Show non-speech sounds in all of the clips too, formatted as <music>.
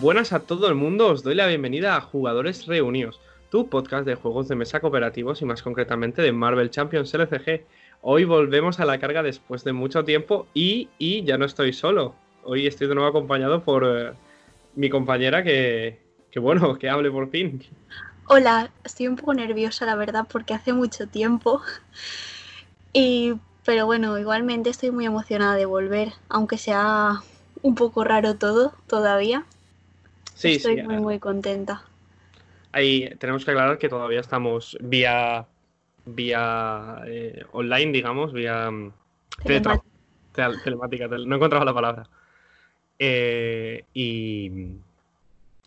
Buenas a todo el mundo, os doy la bienvenida a Jugadores Reunidos, tu podcast de juegos de mesa cooperativos y más concretamente de Marvel Champions LCG. Hoy volvemos a la carga después de mucho tiempo y, y ya no estoy solo. Hoy estoy de nuevo acompañado por eh, mi compañera que, que, bueno, <laughs> que hable por fin. Hola, estoy un poco nerviosa la verdad porque hace mucho tiempo. Y, pero bueno, igualmente estoy muy emocionada de volver, aunque sea un poco raro todo todavía. Sí, estoy sí. muy muy contenta. Ahí tenemos que aclarar que todavía estamos vía vía eh, online, digamos, vía mm, teletra- tel- telemática, tel- no he encontrado la palabra. Eh, y,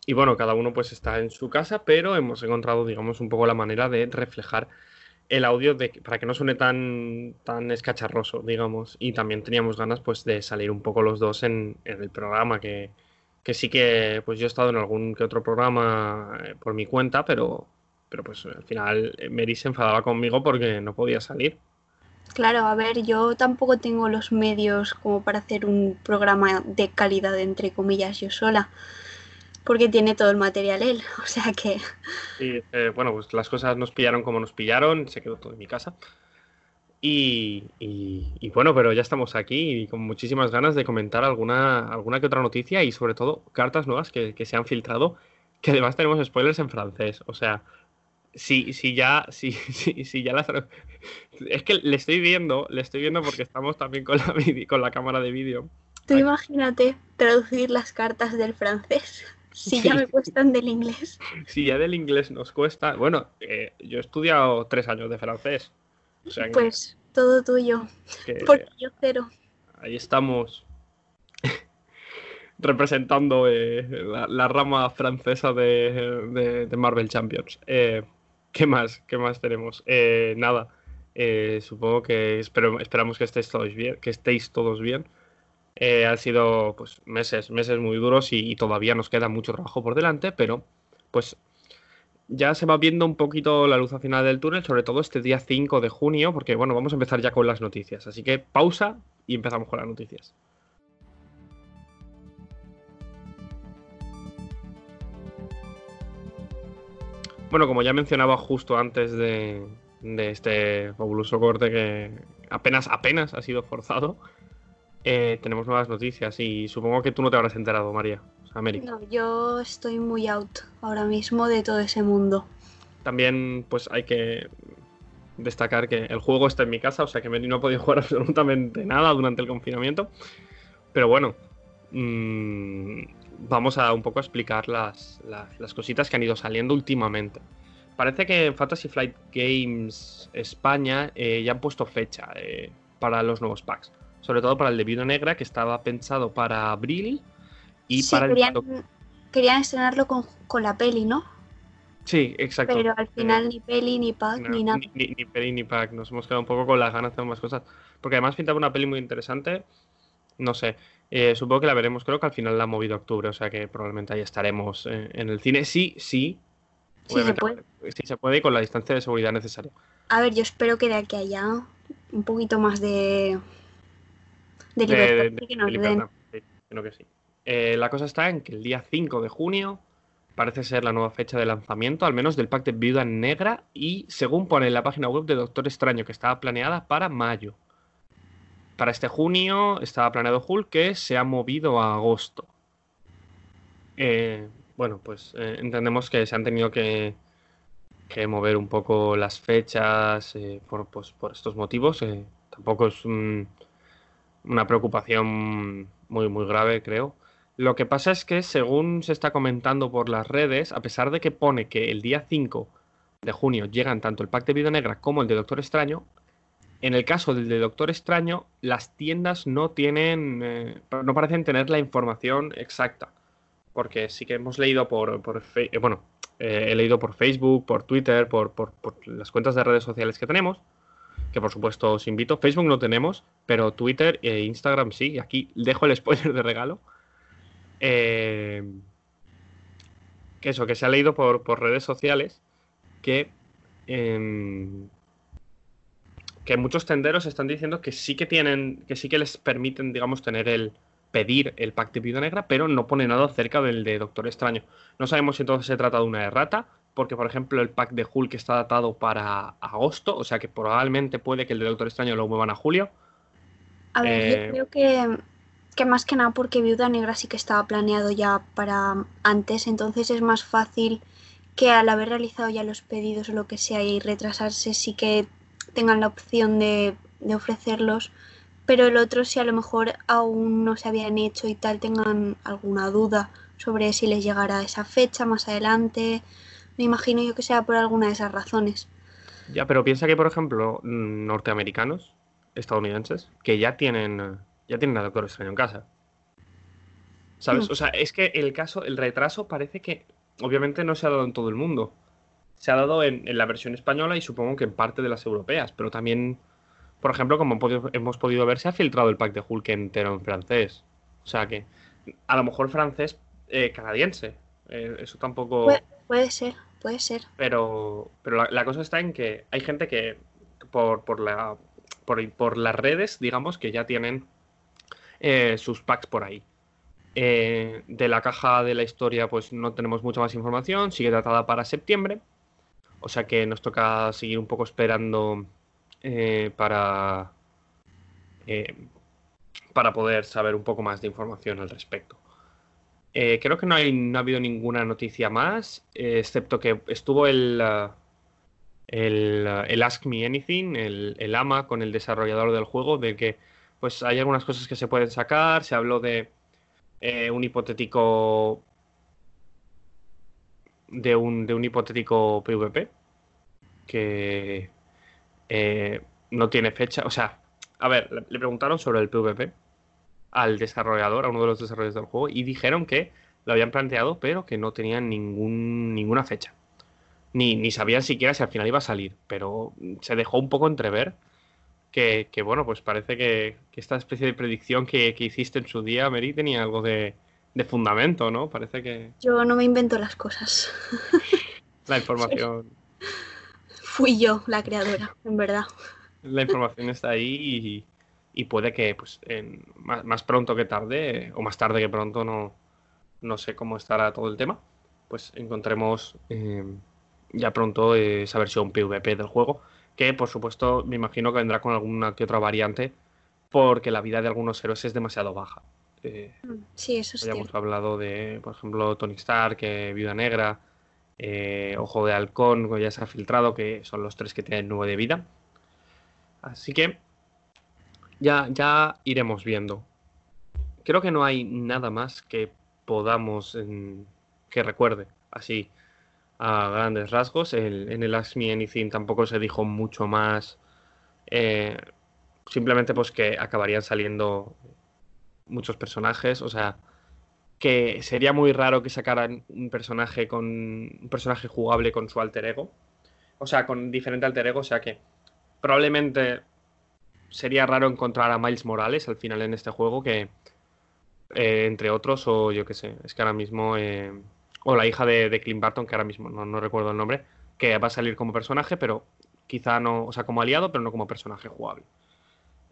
y bueno, cada uno pues está en su casa, pero hemos encontrado, digamos, un poco la manera de reflejar el audio de, para que no suene tan, tan escacharroso, digamos. Y también teníamos ganas pues de salir un poco los dos en, en el programa, que, que sí que pues yo he estado en algún que otro programa eh, por mi cuenta, pero, pero pues al final eh, Mary se enfadaba conmigo porque no podía salir. Claro, a ver, yo tampoco tengo los medios como para hacer un programa de calidad, entre comillas, yo sola, porque tiene todo el material él, <laughs> o sea que Y eh, bueno, pues las cosas nos pillaron como nos pillaron, se quedó todo en mi casa. Y, y- y bueno, pero ya estamos aquí y con muchísimas ganas de comentar alguna, alguna que otra noticia y sobre todo cartas nuevas que, que se han filtrado, que además tenemos spoilers en francés. O sea, si, si ya, <laughs> si, si, si ya las... Es que le estoy viendo, le estoy viendo porque estamos también con la, con la cámara de vídeo. tú Ay. imagínate traducir las cartas del francés, <laughs> si ya Sí. me cuestan del inglés. <laughs> Si ya del inglés nos cuesta... Bueno, eh, yo he estudiado tres años de francés. O sea, que- Pues todo tuyo, que... porque yo cero. Ahí estamos <laughs> representando eh, la, la rama francesa de, de- de Marvel Champions. Eh, ¿qué más? ¿Qué más tenemos? Eh, nada. supongo que espero- esperamos que estéis todos bien, que estéis todos bien. Han sido pues meses, meses muy duros y, y todavía nos queda mucho trabajo por delante, pero pues ya se va viendo un poquito la luz al final del túnel, sobre todo este día 5 de junio, porque bueno, vamos a empezar ya con las noticias. Así que pausa y empezamos con las noticias. Bueno, como ya mencionaba justo antes de, este fabuloso corte que apenas, apenas ha sido forzado, eh, tenemos nuevas noticias y supongo que tú no te habrás enterado, María. No, yo estoy muy out ahora mismo de todo ese mundo. También, pues hay que destacar que el juego está en mi casa, o sea que no ha podido <laughs> jugar absolutamente nada durante el confinamiento. Pero bueno, mm, vamos a un poco explicar las, las- las cositas que han ido saliendo últimamente. Parece que en Fantasy Flight Games España eh, ya han puesto fecha eh, para los nuevos packs. Sobre todo para el de Viuda Negra, que estaba pensado para abril. Y sí, para el querían, doc- querían estrenarlo con, con la peli, ¿no? Sí, exacto. Pero al Eh, final ni peli, ni pack, No, ni nada. Ni, ni, ni peli ni pack. Nos hemos quedado un poco con las ganas de más cosas. Porque además pintaba una peli muy interesante. No sé. eh, supongo que la veremos. Creo que al final la han movido a octubre. O sea que probablemente ahí estaremos eh, en el cine. Sí, sí. Sí se puede. Sí se puede y con la distancia de seguridad necesaria. A ver, yo espero que de aquí a allá un poquito más de, de libertad de- que nos den. Sí, creo que sí. Eh, la cosa está en que el día 5 de junio parece ser la nueva fecha de lanzamiento, al menos del pack de Viuda Negra, y según pone en la página web de Doctor Extraño, que estaba planeada para mayo. Para este junio estaba planeado Hulk, que se ha movido a agosto. Eh, bueno, pues eh, entendemos que se han tenido que, mover un poco las fechas por, pues, por estos motivos. tampoco es un- una preocupación muy, muy grave, creo. Lo que pasa es que, según se está comentando por las redes, a pesar de que pone que el día 5 de junio llegan tanto el pack de Vida Negra como el de Doctor Extraño, en el caso del de Doctor Extraño, las tiendas no tienen, eh, no parecen tener la información exacta. Porque sí que hemos leído por, eh, bueno, eh, he leído por Facebook, por Twitter, por, por- por las cuentas de redes sociales que tenemos, que por supuesto os invito. Facebook no tenemos, pero Twitter e Instagram sí. Aquí dejo el spoiler de regalo. Eh, que eso, que se ha leído por, por redes sociales que, em, que muchos tenderos están diciendo que sí que tienen, que sí que les permiten, digamos, tener el, pedir el pack de Viuda Negra, pero no pone nada acerca del de Doctor Extraño. No sabemos si entonces se trata de una errata, porque por ejemplo el pack de Hulk está datado para agosto, o sea que probablemente puede que el de Doctor Extraño lo muevan a julio. A ver, yo Eh, creo que, que más que nada porque Viuda Negra sí que estaba planeado ya para antes, entonces es más fácil que al haber realizado ya los pedidos o lo que sea y retrasarse sí que tengan la opción de, de ofrecerlos, pero el otro si a lo mejor aún no se habían hecho y tal tengan alguna duda sobre si les llegará esa fecha más adelante, me imagino yo que sea por alguna de esas razones. Ya, pero piensa que, por ejemplo, mm, norteamericanos, estadounidenses, que ya tienen, ya tienen a Doctor Extraño en casa. ¿Sabes? Mm. O sea, es que el caso, el retraso parece que obviamente no se ha dado en todo el mundo. Se ha dado en, en la versión española y supongo que en parte de las europeas, pero también, por ejemplo, como hemos podido, ver, se ha filtrado el pack de Hulk entero en francés. O sea que, a lo mejor francés eh, canadiense. Eh, eso tampoco. Puede, puede ser, puede ser. Pero, pero la, la cosa está en que hay gente que por, por, la, por, por las redes, digamos, que ya tienen eh, sus packs por ahí. Eh, de la caja de la historia, pues no tenemos mucha más información. Sigue datada para septiembre. O sea que nos toca seguir un poco esperando eh, para, eh, para poder saber un poco más de información al respecto. Creo que no, hay, no ha habido ninguna noticia más, excepto que estuvo el, el, el Ask Me Anything, el, el, AMA con el desarrollador del juego, de que pues hay algunas cosas que se pueden sacar. Se habló de eh, un hipotético. De un, de un hipotético PvP que eh, no tiene fecha. O sea, a ver, le, preguntaron sobre el PvP al desarrollador, a uno de los desarrolladores del juego, y dijeron que lo habían planteado, pero que no tenían ningún, ninguna fecha. Ni, ni sabían siquiera si al final iba a salir, pero se dejó un poco entrever que, que bueno, pues parece que, que, esta especie de predicción que, que hiciste en su día, Mary, tenía algo de, de, fundamento, ¿no? Parece que... Yo no me invento las cosas. <laughs> La información... <laughs> Fui yo la creadora, en verdad. La información está ahí y, y puede que pues en, más, más, pronto que tarde o más tarde que pronto no, no sé cómo estará todo el tema pues encontremos eh, ya pronto esa versión PvP del juego que por supuesto me imagino que vendrá con alguna que otra variante porque la vida de algunos héroes es demasiado baja. Eh, sí eso ya hemos hablado de por ejemplo Tony Stark que Viuda Negra eh, Ojo de Halcón que ya se ha filtrado que son los tres que tienen 9 de vida. Así que ya, ya iremos viendo. Creo que no hay nada más que podamos en, que recuerde. Así a grandes rasgos. En el Ask Me Anything tampoco se dijo mucho más. Eh, simplemente pues que acabarían saliendo muchos personajes. O sea, que sería muy raro que sacaran un personaje con un personaje jugable con su alter ego. O sea, con diferente alter ego. O sea que probablemente sería raro encontrar a Miles Morales al final en este juego que eh, entre otros o yo qué sé es que ahora mismo eh, o la hija de, de, Clint Barton que ahora mismo no, recuerdo el nombre que va a salir como personaje pero quizá no o sea como aliado pero no como personaje jugable.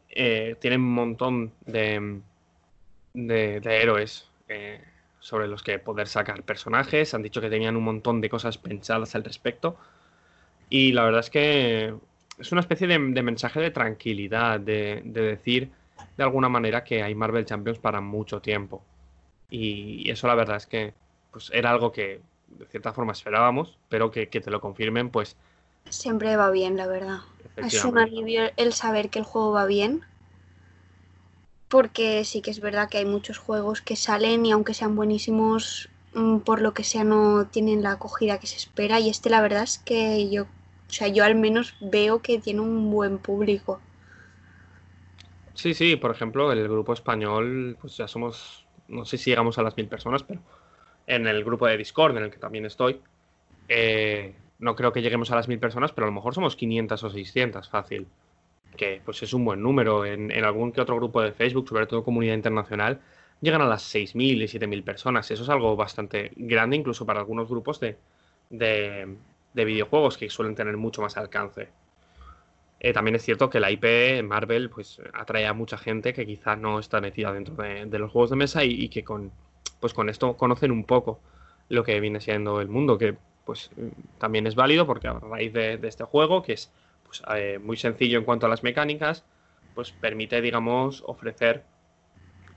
Eh, tienen un montón de de, de héroes eh, sobre los que poder sacar personajes. Han dicho que tenían un montón de cosas pensadas al respecto. Y la verdad es que es una especie de, mensaje de tranquilidad, de, de, decir de alguna manera que hay Marvel Champions para mucho tiempo. Y, eso la verdad es que pues, era algo que de cierta forma esperábamos, pero que, que te lo confirmen, pues... Siempre va bien, la verdad. Es un alivio el saber que el juego va bien. Porque sí que es verdad que hay muchos juegos que salen y aunque sean buenísimos, mm, por lo que sea no tienen la acogida que se espera. Y este la verdad es que yo o sea, yo al menos veo que tiene un buen público. Sí, sí, por ejemplo, el grupo español, pues ya somos, no sé si llegamos a las mil personas, pero en el grupo de Discord, en el que también estoy, eh, no creo que lleguemos a las mil personas, pero a lo mejor somos 500 o 600, fácil. Que pues es un buen número. En, algún que otro grupo de Facebook, sobre todo comunidad internacional, llegan a las 6.000 y 7.000 personas. Eso es algo bastante grande, incluso para algunos grupos de, de, de videojuegos que suelen tener mucho más alcance. Eh, también es cierto que la IP Marvel pues atrae a mucha gente que quizás no está metida dentro de, los juegos de mesa y, que con, pues, con esto conocen un poco lo que viene siendo el mundo, que pues también es válido porque a raíz de, este juego, que es pues, eh, muy sencillo en cuanto a las mecánicas, pues permite, digamos, ofrecer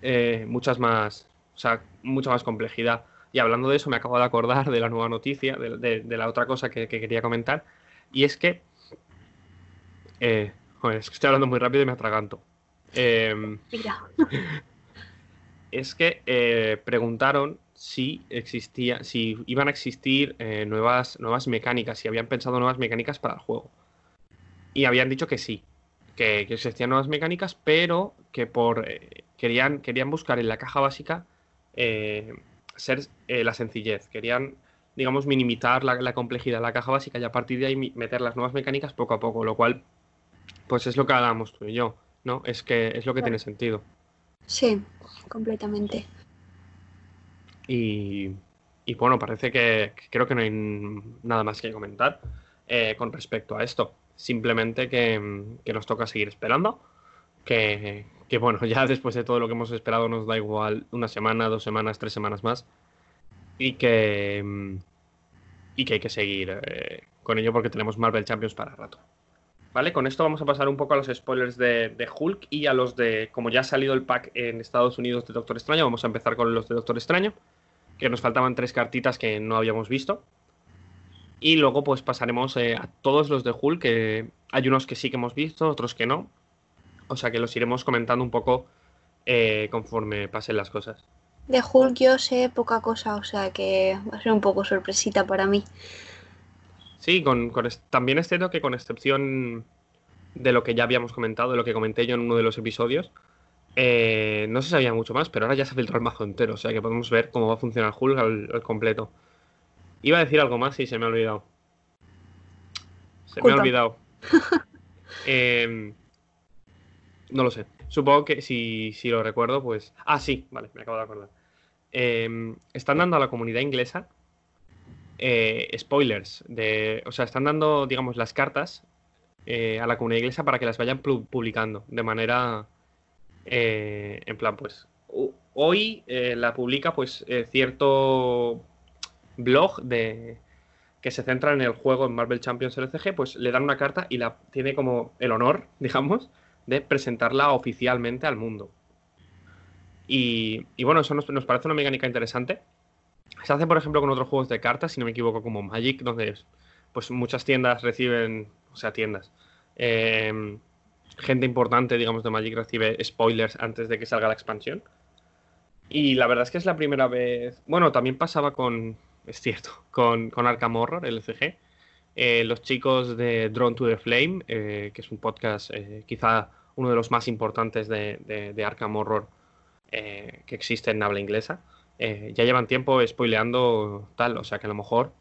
eh, muchas más, o sea, mucha más complejidad. Y hablando de eso, me acabo de acordar de la nueva noticia, de, la otra cosa que, quería comentar, y es que, eh, joder, es que estoy hablando muy rápido y me atraganto. Em, <laughs> es que preguntaron si existía, si iban a existir eh, nuevas, nuevas mecánicas, si habían pensado nuevas mecánicas para el juego. Y habían dicho que sí, que, existían nuevas mecánicas, pero que por eh, querían, querían buscar en la caja básica eh, ser la sencillez. Querían, digamos, minimizar la, complejidad de la caja básica y a partir de ahí meter las nuevas mecánicas poco a poco, lo cual, pues es lo que hablamos tú y yo, ¿no? Es que es lo que tiene sentido. Sí, completamente. Y, bueno, parece que, creo que no hay nada más que comentar eh, con respecto a esto. Simplemente que, nos toca seguir esperando. Que, bueno, <laughs> ya después de todo lo que hemos esperado nos da igual una semana, dos semanas, tres semanas más. Y que, y que hay que seguir eh, con ello porque tenemos Marvel Champions para rato. ¿Vale? Con esto vamos a pasar un poco a los spoilers de, de, Hulk y a los de, como ya ha salido el pack en Estados Unidos de Doctor Extraño, vamos a empezar con los de Doctor Extraño que nos faltaban tres cartitas que no habíamos visto. Y luego pues pasaremos eh, a todos los de Hulk, que hay unos que sí que hemos visto, otros que no. O sea que los iremos comentando un poco eh, conforme pasen las cosas. De Hulk yo sé poca cosa, o sea que va a ser un poco sorpresita para mí. Sí, con, también es cierto que con excepción de lo que ya habíamos comentado, de lo que comenté yo en uno de los episodios, eh, no se sabía mucho más, pero ahora ya se ha filtrado el mazo entero, o sea que podemos ver cómo va a funcionar Hulk al, completo. Iba a decir algo más y se me ha olvidado. Se me ha olvidado. <laughs> Em, no lo sé. Supongo que si, si, lo recuerdo, pues. Ah, sí, vale, me acabo de acordar. Em, están dando a la comunidad inglesa eh, spoilers. De, o sea, están dando, digamos, las cartas eh, a la comunidad inglesa para que las vayan publicando de manera eh, en plan, pues hoy eh, la publica pues eh, cierto blog de que se centra en el juego en Marvel Champions LCG, pues le dan una carta y la tiene como el honor, <laughs> digamos, de presentarla oficialmente al mundo. Y, bueno, eso nos, parece una mecánica interesante. Se hace, por ejemplo, con otros juegos de cartas, si no me equivoco, como Magic, donde pues muchas tiendas reciben, o sea, tiendas, gente importante, digamos, de Magic recibe spoilers antes de que salga la expansión. Y la verdad es que es la primera vez. Bueno, también pasaba con. Es cierto, <laughs> con, con Arkham Horror, LCG. Eh, los chicos de Drone to the Flame, eh, que es un podcast eh, quizá uno de los más importantes de, de, Arkham Horror que existe en habla inglesa, ya llevan tiempo spoileando tal, o sea que a lo mejor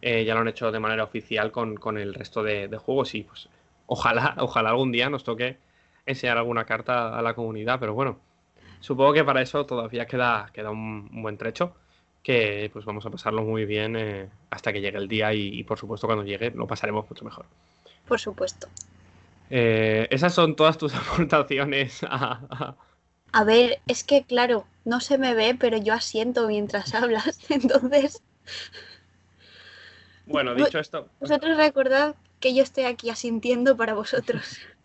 ya lo han hecho de manera oficial con, con el resto de, juegos y pues Ojalá, <laughs> ojalá algún día nos toque enseñar alguna carta a la comunidad, pero bueno, supongo que para eso todavía queda, queda un, buen trecho, que pues vamos a pasarlo muy bien eh, hasta que llegue el día y, por supuesto cuando llegue lo pasaremos mucho mejor. Por supuesto. Eh, esas son todas tus <laughs> aportaciones a, a... ver, es que claro, no se me ve, pero yo asiento mientras <laughs> hablas, entonces... Bueno, dicho esto... Vosotros recordad que yo estoy aquí asintiendo para vosotros. <laughs>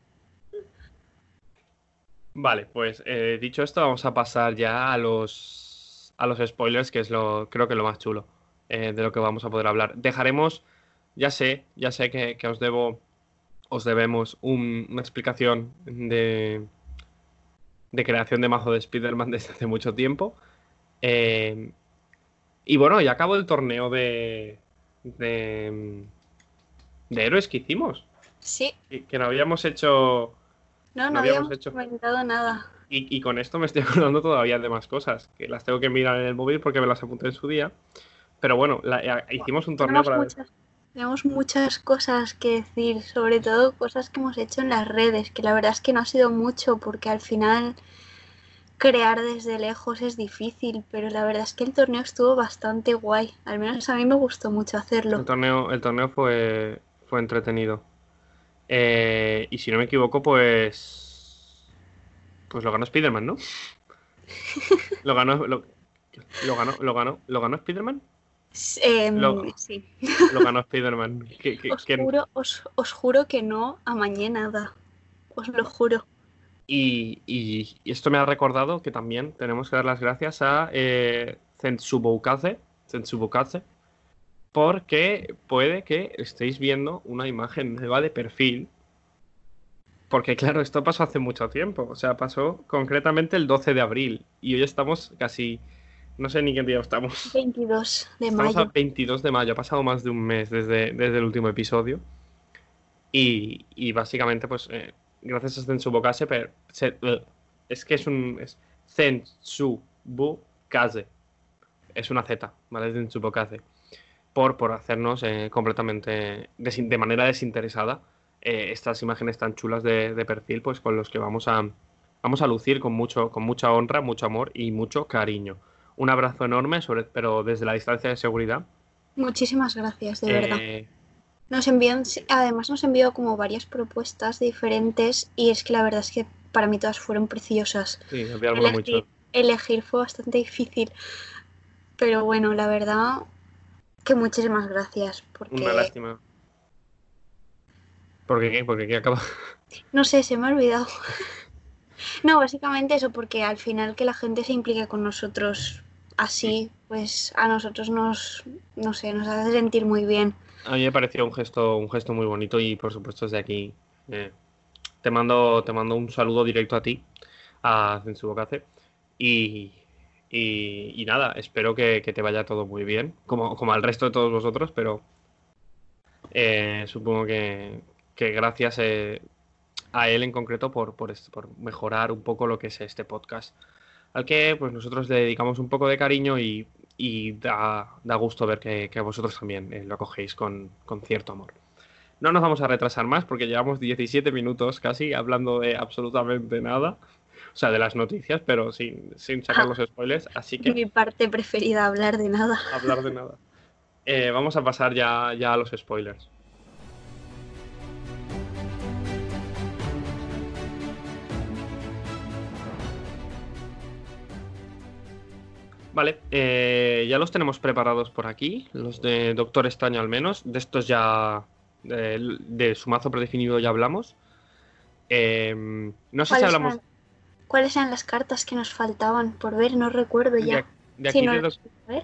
Vale, pues eh, dicho esto, vamos a pasar ya a los, a los spoilers, que es lo, creo que lo más chulo eh, de lo que vamos a poder hablar. Dejaremos, ya sé, ya sé que, os debo, os debemos una explicación de, de creación de mazo de Spider-Man <laughs> desde hace mucho tiempo. Eh, y bueno, ya acabo el torneo de, de de héroes que hicimos. Sí. que no habíamos hecho. No, no, habíamos, hecho... comentado nada. Y, con esto me estoy <laughs> acordando todavía de más cosas, que las tengo que mirar en el móvil porque me las apunté en su día. Pero bueno, eh, hicimos un torneo para. Tenemos muchas cosas que decir, sobre todo cosas que hemos hecho en las redes, que la verdad es que no ha sido mucho porque al final crear desde lejos es difícil, pero la verdad es que el torneo estuvo bastante guay. Al menos a mí me gustó mucho hacerlo. El torneo, el torneo fue, fue entretenido. Eh, y si no me equivoco, pues. Pues lo ganó Spider-Man, ¿no? <laughs> lo ganó. Lo, lo ganó, lo ganó, lo ganó Spider-Man. Em, Lo- sí. Lo ganó Spider-Man. Os que- juro, os, os juro que no amañé nada. Os lo juro. Y, y- y esto me ha recordado que también tenemos que dar las gracias a eh, porque puede que estéis viendo una imagen nueva de perfil. Porque claro, esto pasó hace mucho tiempo. O sea, pasó concretamente el 12 de abril. Y hoy estamos casi... No sé ni qué día estamos. 22 de Estamos a mayo. 22 de mayo, ha pasado más de un mes desde, desde el último episodio. Y, y básicamente, pues, eh, gracias a Zensubokase, pero se- eh, es que es un. Es Zensubokase. Es una Z, ¿vale? Zensubokase. Por, por hacernos eh, completamente, de manera desinteresada, eh, estas imágenes tan chulas de, de perfil, pues con los que vamos a, vamos a lucir con, mucho, con mucha honra, mucho amor y mucho cariño. Un abrazo enorme, sobre, pero desde la distancia de seguridad. Muchísimas gracias, de verdad. Eh, Nos envían, además nos envió como varias propuestas diferentes y es que la verdad es que para mí todas fueron preciosas. sí, había Elegir, chula. elegir fue bastante difícil. Pero bueno, la verdad que muchísimas gracias porque Una lástima. ¿Por qué? Porque qué acaba. no sé, se me ha olvidado. <laughs> No, básicamente eso, porque al final que la gente se implique con nosotros así, pues a nosotros nos, no sé, nos hace sentir muy bien. A mí me pareció un gesto, un gesto muy bonito y por supuesto desde aquí eh, te mando, te mando un saludo directo a ti, a Zensubokase. Y, y, y nada, espero que, que te vaya todo muy bien, como, como al resto de todos vosotros, pero eh, supongo que, que gracias eh, a él en concreto por, por, por mejorar un poco lo que es este podcast, al que pues nosotros le dedicamos un poco de cariño y, y da, da gusto ver que, que vosotros también eh, lo acogéis con, con cierto amor. No nos vamos a retrasar más porque llevamos 17 minutos casi hablando de absolutamente nada. O sea, de las noticias, pero sin, sin sacar Ah. los spoilers. Así que Mi parte preferida, hablar de nada. hablar de nada. <laughs> Eh, vamos a pasar ya, ya a los spoilers. Vale, eh, ya los tenemos preparados por aquí, los de Doctor Extraño al menos. De estos ya, de, de su mazo predefinido ya hablamos. Eh, no sé si ¿Cuáles hablamos eran, cuáles eran las cartas que nos faltaban por ver? No recuerdo ya. de aquí no. A ver.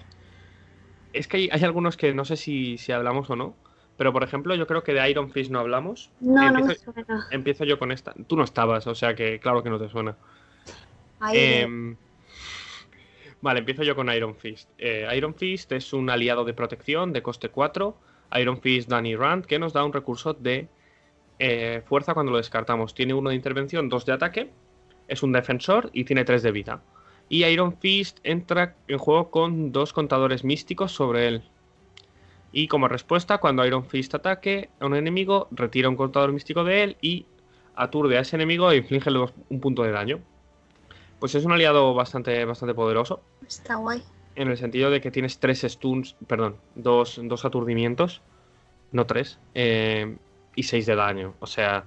Es que hay, hay algunos que no sé si, si hablamos o no, pero por ejemplo, yo creo que de Iron Fist no hablamos. No, no me Empiezo, suena. empiezo yo con esta. Tú no estabas, o sea que claro que no te suena. Ahí, Em, vale, empiezo yo con Iron Fist. Eh, Iron Fist es un aliado de protección de coste 4. Iron Fist Danny Rand, que nos da un recurso de eh, fuerza cuando lo descartamos. Tiene uno de intervención, dos de ataque. Es un defensor y tiene tres de vida. Y Iron Fist entra en juego con dos contadores místicos sobre él. Y como respuesta, cuando Iron Fist ataque a un enemigo, retira un contador místico de él y aturde a ese enemigo e inflige un punto de daño. Pues es un aliado bastante, bastante poderoso, está guay. en el sentido de que tienes tres stuns, perdón, dos, dos aturdimientos, no tres, eh, y seis de daño. O sea,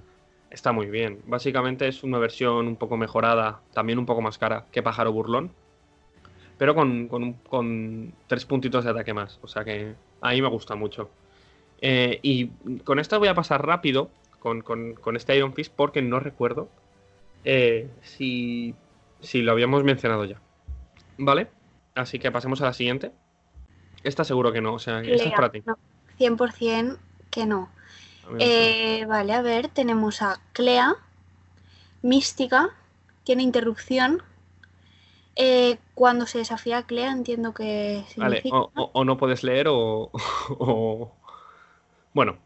está muy bien. Básicamente es una versión un poco mejorada, también un poco más cara que Pájaro Burlón, pero con, con, tres puntitos de ataque más. O sea que a mí me gusta mucho. Eh, y con esto voy a pasar rápido con, con- con este Iron Fist porque no recuerdo eh, si, si lo habíamos mencionado ya. ¿Vale? Así que pasemos a la siguiente. Esta seguro que no, o sea, esta es para ti. no, 100% que no. A. Eh, vale, a ver, tenemos a Clea, Mística, tiene interrupción. Eh, cuando se desafía a Clea, entiendo que Vale, significa. o, o- o no puedes leer o, <laughs> o- Bueno,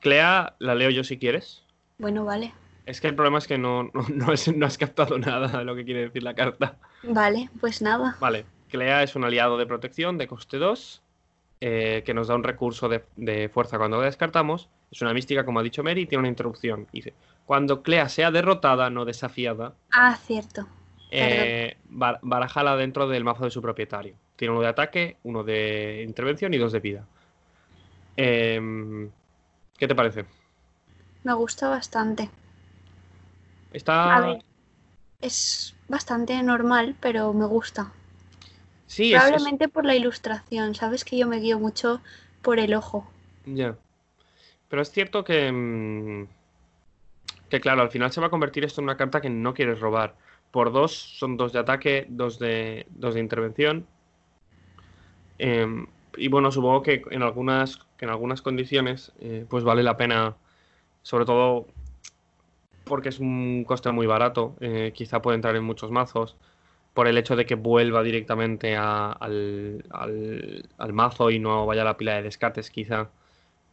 Clea la leo yo si quieres. Bueno, vale. Es que el problema es que no, no, <laughs> no has, no has captado nada de lo que quiere decir la carta. Vale, pues nada. Vale, Clea es un aliado de protección de coste 2 eh, que nos da un recurso de, de fuerza cuando la descartamos. Es una mística, como ha dicho Mary, y tiene una interrupción. Dice, cuando Clea sea derrotada, no desafiada, Ah, cierto. eh, bar- dentro del mazo de su propietario. Tiene uno de ataque, uno de intervención y dos de vida. Em, ¿Qué te parece? me gusta bastante. Está. A ver, es bastante normal, pero me gusta. Sí, es- es- Probablemente por la ilustración, sabes que yo me guío mucho por el ojo. Ya. Pero es cierto que. mm, Que claro, al final se va a convertir esto en una carta que no quieres robar. Por dos, son dos de ataque, dos de, dos de intervención. Em, y bueno, supongo que en algunas, que en algunas condiciones, eh, pues vale la pena. Sobre todo porque es un coste muy barato. eh, quizá puede entrar en muchos mazos. Por el hecho de que vuelva directamente al, mazo y no vaya a la pila de descartes, quizá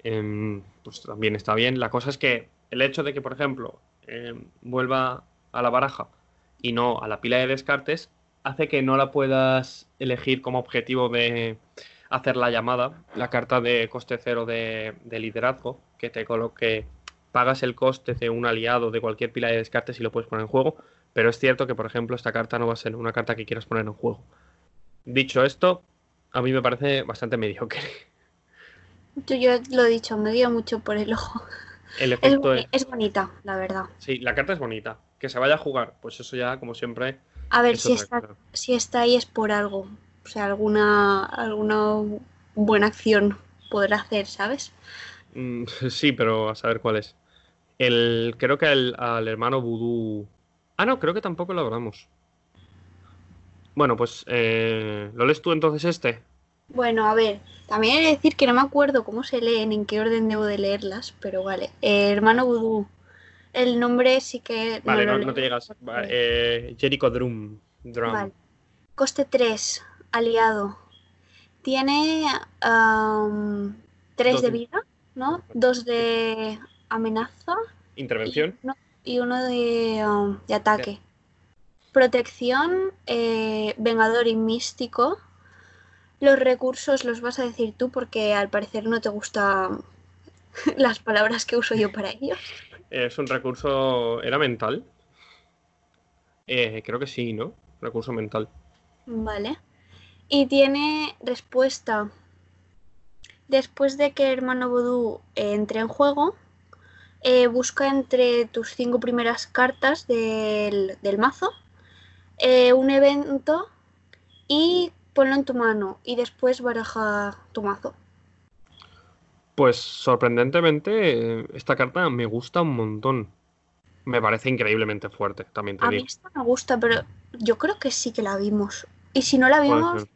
em, pues también está bien. La cosa es que el hecho de que, por ejemplo, em, vuelva a la baraja y no a la pila de descartes, hace que no la puedas elegir como objetivo de hacer la llamada, la carta de coste cero de liderazgo, que te coloque, pagas el coste de un aliado de cualquier pila de descartes y lo puedes poner en juego, pero es cierto que, por ejemplo, esta carta no va a ser una carta que quieras poner en juego. Dicho esto, a mí me parece bastante mediocre. Yo, yo lo he dicho, me guío mucho por el ojo. El Es, efecto es... es bonita, la verdad. Sí, la carta es bonita. Que se vaya a jugar, pues eso ya, como siempre, A ver, es si está, cosa. si está ahí es por algo. O sea, alguna, alguna buena acción podrá hacer, ¿sabes? Mm, <laughs> sí, pero a saber cuál es. El, creo que el- al hermano Vudú. Ah, no, creo que tampoco lo hablamos. Bueno, pues eh, ¿lo lees tú entonces este? Bueno, a ver, también he de decir que no me acuerdo cómo se leen, en qué orden debo de leerlas, pero vale. Eh, hermano Vudú. El nombre sí que Vale, no, te llegas. eh, Jericho Drum. Drum. Vale. Coste 3, aliado. Tiene 3 Dos de de- vida, ¿no? 2 de amenaza Intervención. y uno, y uno de, um, de ataque. Protección, eh, vengador y místico. Los recursos los vas a decir tú porque al parecer no te gustan <laughs> las palabras que uso yo para ellos. Es un recurso. ¿Era mental? Eh, creo que sí, ¿no? Recurso mental. Vale. Y tiene respuesta. Después de que Hermano Voodoo eh, entre en juego, eh, busca entre tus cinco primeras cartas del, del mazo eh, un evento y ponlo en tu mano y después baraja tu mazo. Pues sorprendentemente, esta carta me gusta un montón. Me parece increíblemente fuerte, también te A mí esta me gusta, pero yo creo que sí que la vimos. Y si no la vimos,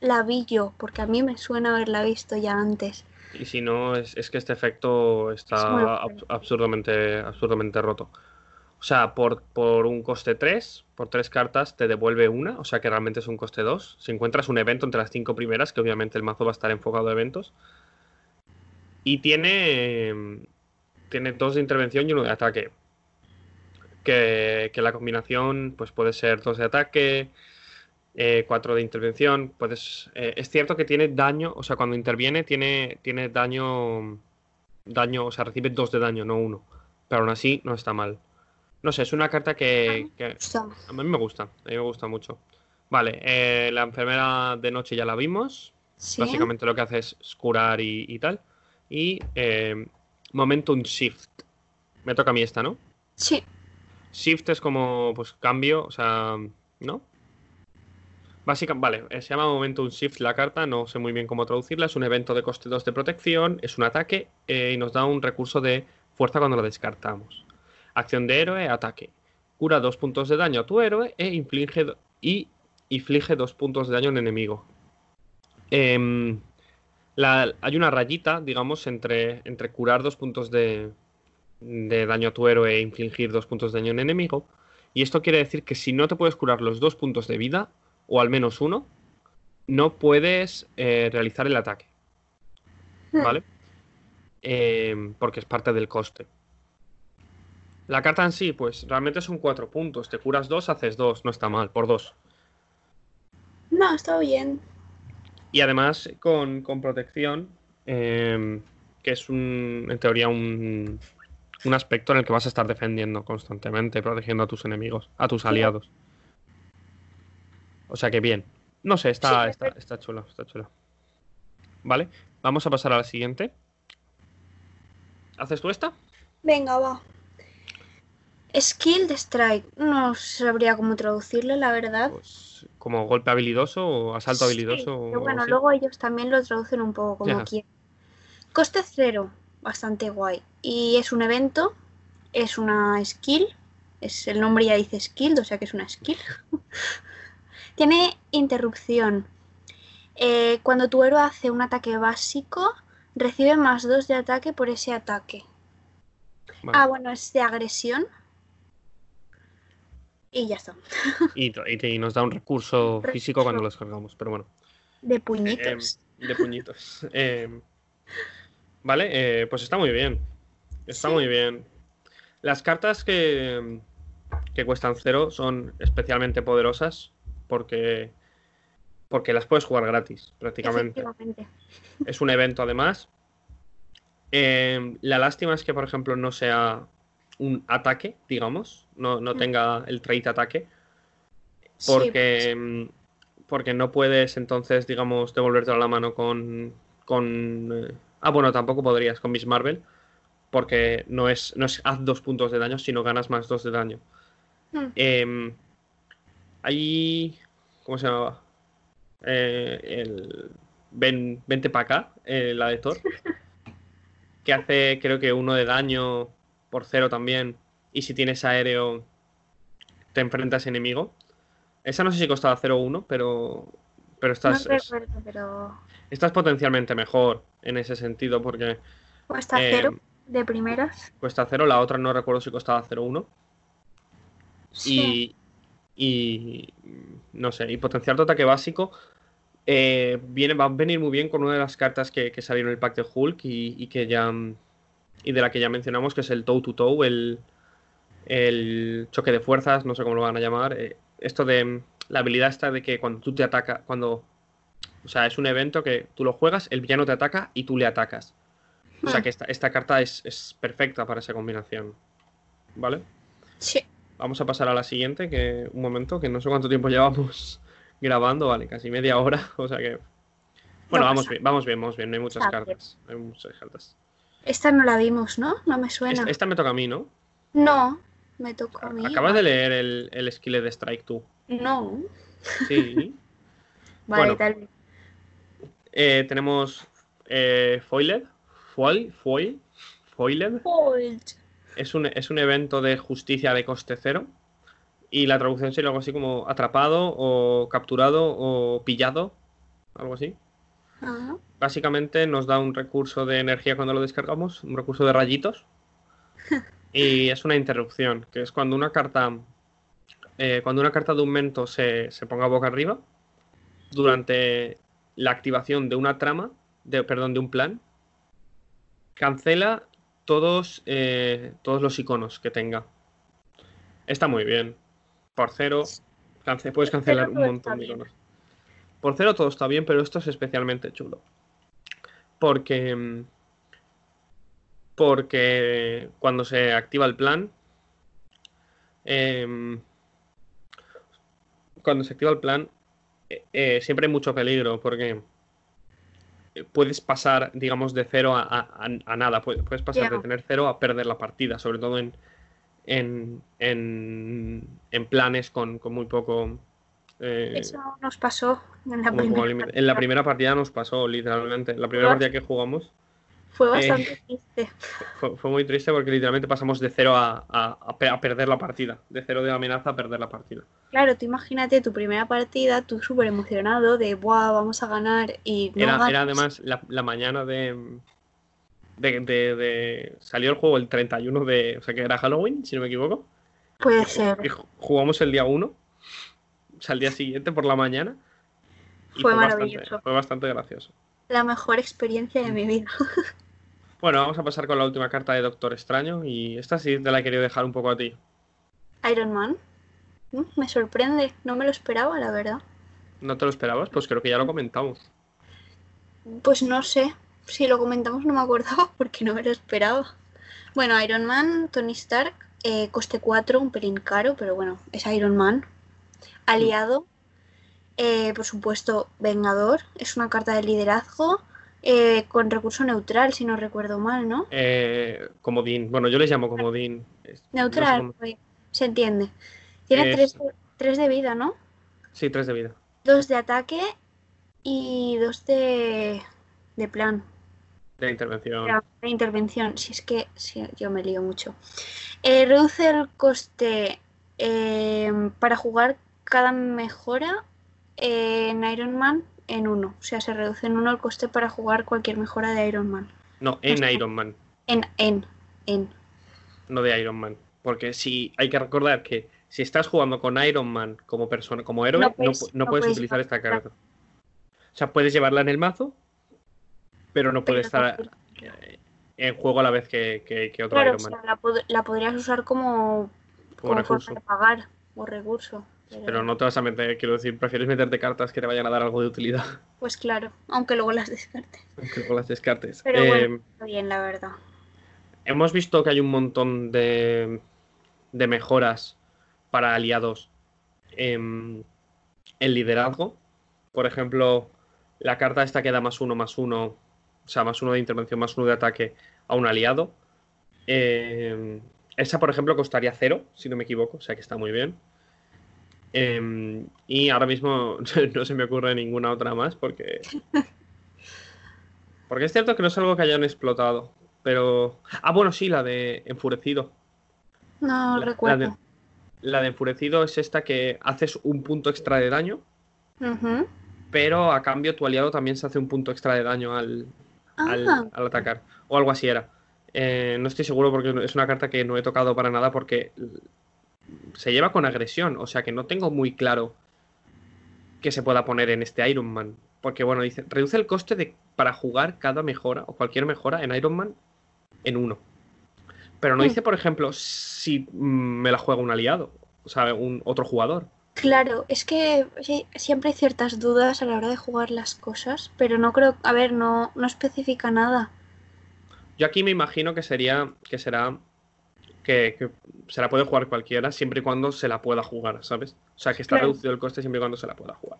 la vi yo, porque a mí me suena haberla visto ya antes. Y si no, es, es que este efecto está ab- absurdamente, absurdamente roto. O sea, por, por un coste 3, por tres cartas, te devuelve una, o sea que realmente es un coste 2. Si encuentras un evento entre las cinco primeras, que obviamente el mazo va a estar enfocado a eventos. Y tiene, tiene dos de intervención y uno de ataque. Que, que la combinación pues puede ser dos de ataque, eh, cuatro de intervención. Puedes, eh, es cierto que tiene daño, o sea, cuando interviene tiene, tiene daño, daño, o sea, recibe dos de daño, no uno. Pero aún así no está mal. No sé, es una carta que, sea, a mí me gusta, a mí me gusta mucho. Vale, eh, la enfermera de noche ya la vimos. sí. Básicamente lo que hace es curar y, y tal. Y eh, Momentum Shift. Me toca a mí esta, ¿no? Sí. Shift es como, pues, cambio, o sea, ¿no? Básicamente, vale, eh, se llama Momentum Shift la carta, no sé muy bien cómo traducirla. Es un evento de coste 2 de protección, es un ataque eh, y nos da un recurso de fuerza cuando lo descartamos. Acción de héroe, ataque. Cura dos puntos de daño a tu héroe e inflige, y inflige dos puntos de daño al enemigo. Em, hay una rayita, digamos, entre, entre curar dos puntos de, de daño a tu héroe e infligir dos puntos de daño a un enemigo. Y esto quiere decir que si no te puedes curar los dos puntos de vida, o al menos uno, no puedes eh, realizar el ataque. Hmm. ¿Vale? Eh, porque es parte del coste. La carta en sí, pues realmente son cuatro puntos. Te curas dos, haces dos. No está mal, por dos. No, está bien. Y además con, con protección, eh, que es un, en teoría un, un aspecto en el que vas a estar defendiendo constantemente, protegiendo a tus enemigos, a tus Sí. O sea que bien. No sé, está, Sí, está, está chulo, está chulo. Vale, vamos a pasar a la siguiente. ¿Haces tú esta? Venga, va. Skill de Strike. No sabría cómo traducirlo, la verdad. Pues, como golpe habilidoso o asalto Sí, habilidoso. pero bueno, luego ellos también lo traducen un poco como Ya. quieren. Coste cero, bastante guay. Y es un evento, es una skill, es el nombre ya dice skill, o sea que es una skill. <laughs> Tiene interrupción. Eh, cuando tu héroe hace un ataque básico, recibe más dos de ataque por ese ataque. Vale. Ah, bueno, es de agresión. Y ya está. Y, y- y nos da un recurso físico cuando los cargamos, pero bueno. De puñitos. Eh, de puñitos. <laughs> Eh, vale, eh, pues está muy bien. Está Sí. muy bien. Las cartas que, que cuestan cero son especialmente poderosas porque, porque las puedes jugar gratis, prácticamente. Es un evento además. Eh, la lástima es que, por ejemplo, no sea un ataque, digamos, no, no Mm. tenga el trait ataque, Sí, porque, mm, porque no puedes entonces, digamos, devolverte a la mano con... con eh, ah, bueno, tampoco podrías con Miss Marvel, porque no es, no es haz dos puntos de daño, sino ganas más dos de daño. Mm. Em, hay... ¿Cómo se llamaba? Eh, el... Ven, vente para acá, eh, la de Thor, <laughs> que hace creo que uno de daño por cero también, y si tienes aéreo te enfrentas enemigo. Esa no sé si costaba 0-1, pero, pero esta, no es, pero esta es potencialmente mejor en ese sentido, porque cuesta eh, cero de primeras. cuesta 0, la otra no recuerdo si costaba 0-1. Sí. Y, y no sé, y potenciar tu ataque básico eh, viene, va a venir muy bien con una de las cartas que, que salieron en el pack de Hulk y, y que ya y de la que ya mencionamos, que es el toe to toe, el, el choque de fuerzas, no sé cómo lo van a llamar. eh, esto de la habilidad esta de que cuando tú te atacas, cuando o sea, es un evento que tú lo juegas, el villano te ataca y tú le atacas. O sea Hmm. que esta, esta carta es, es perfecta para esa combinación. ¿Vale? Sí. Vamos a pasar a la siguiente, que un momento, que no sé cuánto tiempo llevamos <laughs> grabando, vale, casi media hora, <laughs> o sea que... Bueno, No vamos bien, vamos bien, vamos bien, no hay muchas cartas. No hay muchas cartas. Esta no la vimos, ¿no? No me suena. Esta, esta me toca a mí, ¿no? No, me tocó a mí. Acabas de leer el, el skill de Strike tú. No. Sí. <laughs> Vale, Bueno. tal vez. Eh, tenemos eh, Foiled. Foil, Foil, Foiled. Hold. Es un, es un evento de justicia de coste cero. Y la traducción sería algo así como atrapado o capturado o pillado. Algo así. Ah, Básicamente nos da un recurso de energía cuando lo descargamos, un recurso de rayitos. <laughs> Y es una interrupción, que es cuando una carta. eh, cuando una carta de aumento se, se ponga boca arriba, durante la activación de una trama, de, perdón, de un plan, cancela todos, eh, todos los iconos que tenga. Está muy bien. Por cero, cance- puedes cancelar un montón de iconos. Por cero todo está bien, pero esto es especialmente chulo. Porque. mm, Porque cuando se activa el plan. em, cuando se activa el plan. eh, eh, siempre hay mucho peligro. Porque. Puedes pasar, digamos, de cero a, a- nada. Puedes, pasar de tener cero a perder la partida. Sobre todo en. En, en, en planes con, con muy poco. eh, Eso nos pasó en la primera. límite. En la partida. primera partida nos pasó, literalmente. La primera partida que jugamos Fue eh, bastante triste. fue, fue muy triste porque literalmente pasamos de cero a, a- a pe- a perder la partida. De cero de amenaza a perder la partida. Claro, tú imagínate tu primera partida, tú súper emocionado de, ¡buah, vamos a ganar! Y no Era, además la, la mañana de, de, de- de- Salió el juego el 31 de... O sea que era Halloween, si no me equivoco. Puede ser. y ju- jugamos el día 1. O sea, el día siguiente por la mañana. Fue bastante, maravilloso. fue bastante gracioso. La mejor experiencia de mi vida. <laughs> Bueno, vamos a pasar con la última carta de Doctor Extraño. Y esta sí te la he querido dejar un poco a ti. Iron Man. Mm, Me sorprende, no me lo esperaba, la verdad. ¿No te lo esperabas? Pues creo que ya lo comentamos. Pues no sé, si lo comentamos no me acordaba <laughs> porque no me lo esperaba. Bueno, Iron Man, Tony Stark, eh, coste 4, un pelín caro, pero bueno, es Iron Man. Aliado, eh, por supuesto, Vengador, es una carta de liderazgo, eh, con recurso neutral, si no recuerdo mal, ¿no? Eh, comodín. Bueno, yo les llamo comodín. Es- no sé Neutral, cómo- se entiende. Tiene Es- tres, de- tres de vida, ¿no? Sí, tres de vida. Dos de ataque y dos de, de plan, De intervención. de, intervención. Si es que sí, yo me lío mucho. Eh, reduce el coste eh, para jugar cada mejora en Iron Man en uno. O sea, se reduce en uno el coste para jugar cualquier mejora de Iron Man. No, en. Iron Man. En, en, en. no de Iron Man. Porque si hay que recordar que si estás jugando con Iron Man como persona, como héroe, No puedes- pu- no no puedes puedes utilizar esta carta. O sea, puedes llevarla en el mazo, pero no puede estar en juego a la vez que, que- que otro Claro, o Iron Man. sea, la, pod- la podrías usar como, como como recurso. forma de pagar o recurso. Pero no te vas a meter, quiero decir, prefieres meterte cartas que te vayan a dar algo de utilidad, Pues claro, aunque luego las descartes. aunque luego las descartes. Pero Eh, bueno, está bien, la verdad. hemos visto que hay un montón de, de mejoras para aliados en, en liderazgo. Por ejemplo, la carta esta que da más uno, más uno, o sea, más uno de intervención, más uno de ataque a un aliado. Eh, esa, por ejemplo, costaría cero, si no me equivoco, o sea que está muy bien. Eh, y ahora mismo <laughs> no se me ocurre ninguna otra más porque... <laughs> Porque es cierto que no es algo que hayan explotado. Pero. Ah, bueno, sí, la de Enfurecido. No La- recuerdo. La de, la de Enfurecido es esta que haces un punto extra de daño, pero a cambio tu aliado también se hace un punto extra de daño al, al, Ah, al atacar. O algo así era. Eh, no estoy seguro porque es una carta que no he tocado para nada porque se lleva con agresión. O sea que no tengo muy claro que se pueda poner en este Iron Man. Porque bueno, dice, reduce el coste de, para jugar cada mejora o cualquier mejora en Iron Man en uno. Pero no Hmm. dice, por ejemplo, si mm, me la juega un aliado. O sea, un otro jugador. claro, es que sí, siempre hay ciertas dudas a la hora de jugar las cosas, pero no creo, a ver, no, no especifica nada. Yo aquí me imagino que sería, que será, que, que se la puede jugar cualquiera siempre y cuando se la pueda jugar, ¿sabes? O sea, que está Claro. reducido el coste siempre y cuando se la pueda jugar.